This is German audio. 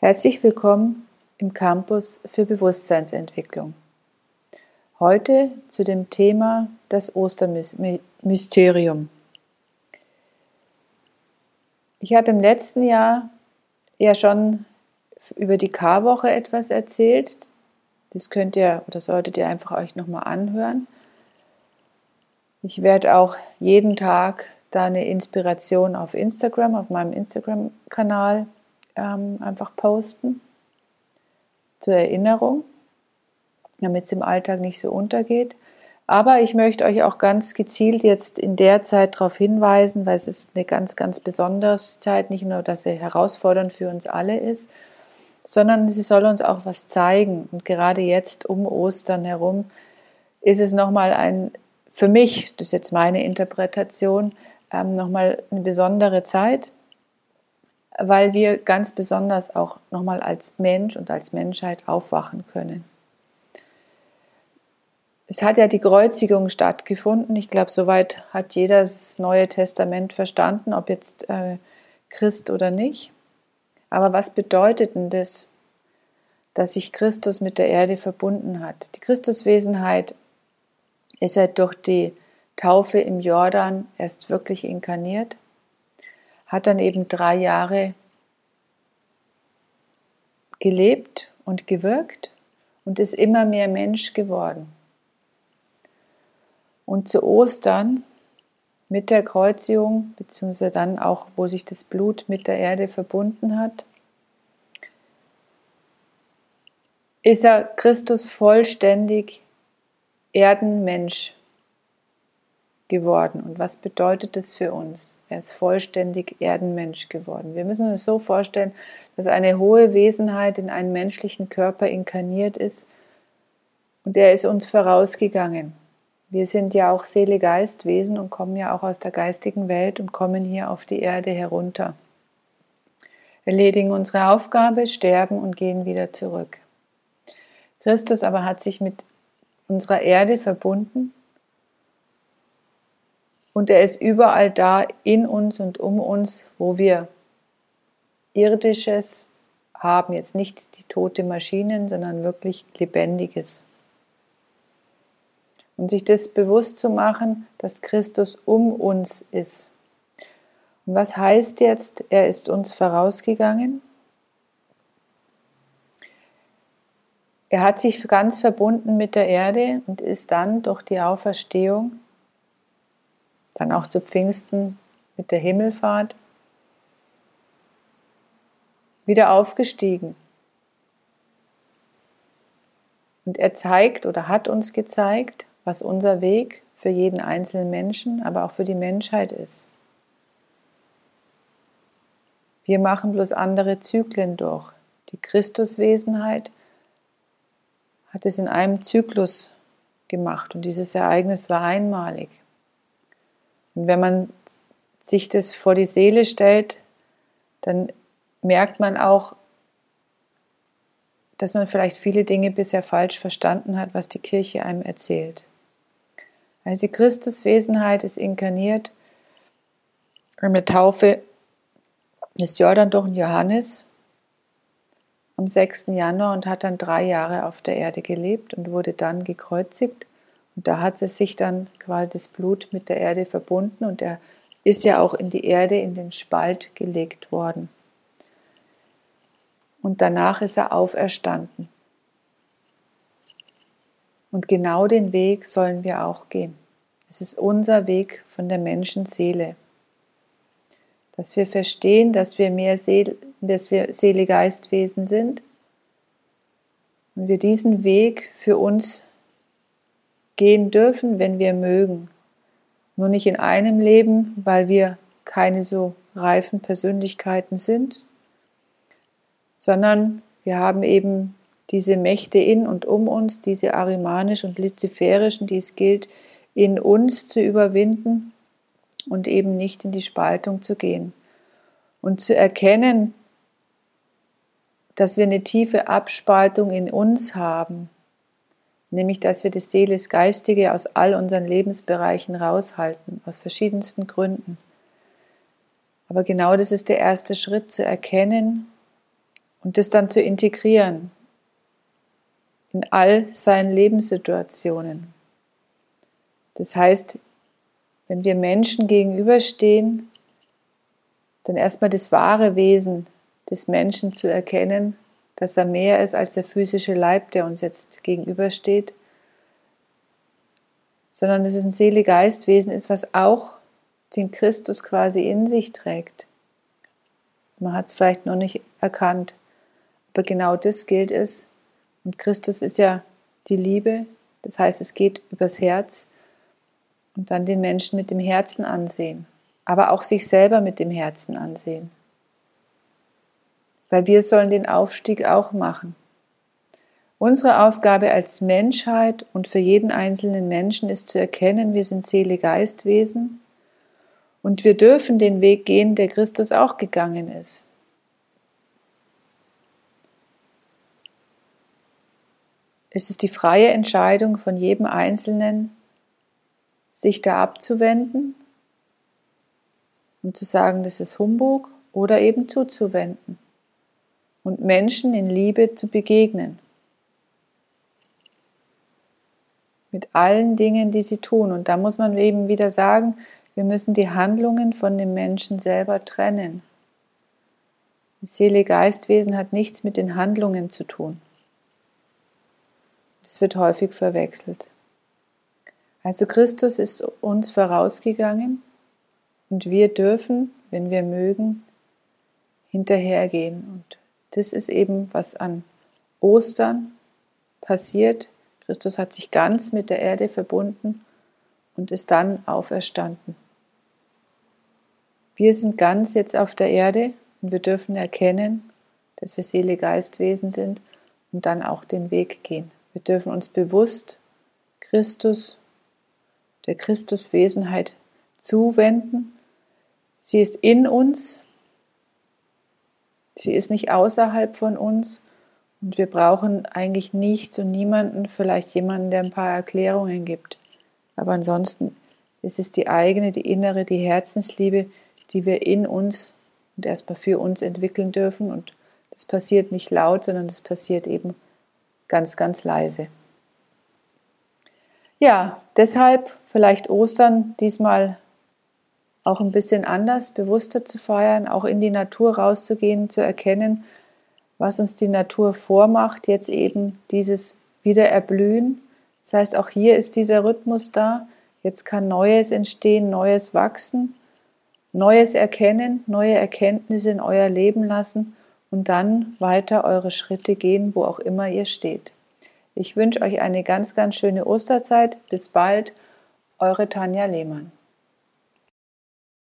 Herzlich willkommen im Campus für Bewusstseinsentwicklung. Heute zu dem Thema das Ostermysterium. Ich habe im letzten Jahr ja schon über die Karwoche etwas erzählt. Das könnt ihr oder solltet ihr einfach euch nochmal anhören. Ich werde auch jeden Tag da eine Inspiration auf Instagram, auf meinem Instagram-Kanal ähm, einfach posten. Zur Erinnerung, damit es im Alltag nicht so untergeht. Aber ich möchte euch auch ganz gezielt jetzt in der Zeit darauf hinweisen, weil es ist eine ganz, ganz besondere Zeit, nicht nur, dass sie herausfordernd für uns alle ist, sondern sie soll uns auch was zeigen. Und gerade jetzt um Ostern herum ist es nochmal ein, für mich, das ist jetzt meine Interpretation, ähm, nochmal eine besondere Zeit, weil wir ganz besonders auch nochmal als Mensch und als Menschheit aufwachen können. Es hat ja die Kreuzigung stattgefunden. Ich glaube, soweit hat jeder das Neue Testament verstanden, ob jetzt äh, Christ oder nicht. Aber was bedeutet denn das, dass sich Christus mit der Erde verbunden hat? Die Christuswesenheit ist ja durch die Taufe im Jordan erst wirklich inkarniert, hat dann eben drei Jahre gelebt und gewirkt und ist immer mehr Mensch geworden. Und zu Ostern mit der Kreuzigung, beziehungsweise dann auch, wo sich das Blut mit der Erde verbunden hat, ist er Christus vollständig Erdenmensch geworden. Und was bedeutet das für uns? Er ist vollständig Erdenmensch geworden. Wir müssen uns so vorstellen, dass eine hohe Wesenheit in einen menschlichen Körper inkarniert ist und er ist uns vorausgegangen. Wir sind ja auch Seele-Geist-Wesen und kommen ja auch aus der geistigen Welt und kommen hier auf die Erde herunter. Erledigen unsere Aufgabe, sterben und gehen wieder zurück. Christus aber hat sich mit unserer Erde verbunden und er ist überall da in uns und um uns, wo wir irdisches haben, jetzt nicht die tote Maschinen, sondern wirklich lebendiges. Und sich das bewusst zu machen, dass Christus um uns ist. Und was heißt jetzt, er ist uns vorausgegangen? Er hat sich ganz verbunden mit der Erde und ist dann durch die Auferstehung dann auch zu Pfingsten mit der Himmelfahrt, wieder aufgestiegen. Und er zeigt oder hat uns gezeigt, was unser Weg für jeden einzelnen Menschen, aber auch für die Menschheit ist. Wir machen bloß andere Zyklen durch. Die Christuswesenheit hat es in einem Zyklus gemacht und dieses Ereignis war einmalig. Und wenn man sich das vor die Seele stellt, dann merkt man auch, dass man vielleicht viele Dinge bisher falsch verstanden hat, was die Kirche einem erzählt. Also die Christuswesenheit ist inkarniert mit Taufe des Jordan durch Johannes am 6. Januar und hat dann drei Jahre auf der Erde gelebt und wurde dann gekreuzigt und da hat es sich dann quasi das Blut mit der Erde verbunden und er ist ja auch in die Erde, in den Spalt gelegt worden. Und danach ist er auferstanden. Und genau den Weg sollen wir auch gehen. Es ist unser Weg von der Menschenseele. Dass wir verstehen, dass wir mehr Seele, dass wir Seele-Geistwesen sind und wir diesen Weg für uns gehen dürfen, wenn wir mögen. Nur nicht in einem Leben, weil wir keine so reifen Persönlichkeiten sind, sondern wir haben eben diese Mächte in und um uns, diese arimanisch und liziferischen, die es gilt, in uns zu überwinden und eben nicht in die Spaltung zu gehen. Und zu erkennen, dass wir eine tiefe Abspaltung in uns haben, nämlich dass wir das Seeles-Geistige aus all unseren Lebensbereichen raushalten, aus verschiedensten Gründen. Aber genau das ist der erste Schritt, zu erkennen, und das dann zu integrieren in all seinen Lebenssituationen. Das heißt, wenn wir Menschen gegenüberstehen, dann erstmal das wahre Wesen des Menschen zu erkennen, dass er mehr ist als der physische Leib, der uns jetzt gegenübersteht, sondern dass es ein Seele-Geist-Wesen ist, was auch den Christus quasi in sich trägt. Man hat es vielleicht noch nicht erkannt, aber genau das gilt es. Und Christus ist ja die Liebe, das heißt, es geht übers Herz und dann den Menschen mit dem Herzen ansehen, aber auch sich selber mit dem Herzen ansehen. Weil wir sollen den Aufstieg auch machen. Unsere Aufgabe als Menschheit und für jeden einzelnen Menschen ist zu erkennen, wir sind Seele-Geist-Wesen und wir dürfen den Weg gehen, der Christus auch gegangen ist. Es ist die freie Entscheidung von jedem Einzelnen, sich da abzuwenden und zu sagen, das ist Humbug oder eben zuzuwenden und Menschen in Liebe zu begegnen. Mit allen Dingen, die sie tun. Und da muss man eben wieder sagen, wir müssen die Handlungen von dem Menschen selber trennen. Das Seele-Geistwesen hat nichts mit den Handlungen zu tun. Das wird häufig verwechselt. Also Christus ist uns vorausgegangen und wir dürfen, wenn wir mögen, hinterhergehen. Und das ist eben, was an Ostern passiert. Christus hat sich ganz mit der Erde verbunden und ist dann auferstanden. Wir sind ganz jetzt auf der Erde und wir dürfen erkennen, dass wir Seele, Geistwesen sind und dann auch den Weg gehen. Wir dürfen uns bewusst Christus der Christuswesenheit zuwenden. Sie ist in uns, sie ist nicht außerhalb von uns und wir brauchen eigentlich nichts und niemanden, vielleicht jemanden, der ein paar Erklärungen gibt. Aber ansonsten ist es die eigene, die innere, die Herzensliebe, die wir in uns und erstmal für uns entwickeln dürfen. Und das passiert nicht laut, sondern das passiert eben ganz, ganz leise. Ja, deshalb vielleicht Ostern diesmal auch ein bisschen anders, bewusster zu feiern, auch in die Natur rauszugehen, zu erkennen, was uns die Natur vormacht, jetzt eben dieses Wiedererblühen. Das heißt, auch hier ist dieser Rhythmus da. Jetzt kann Neues entstehen, Neues wachsen, Neues erkennen, neue Erkenntnisse in euer Leben lassen und dann weiter eure Schritte gehen, wo auch immer ihr steht. Ich wünsche euch eine ganz, ganz schöne Osterzeit. Bis bald, eure Tanja Lehmann.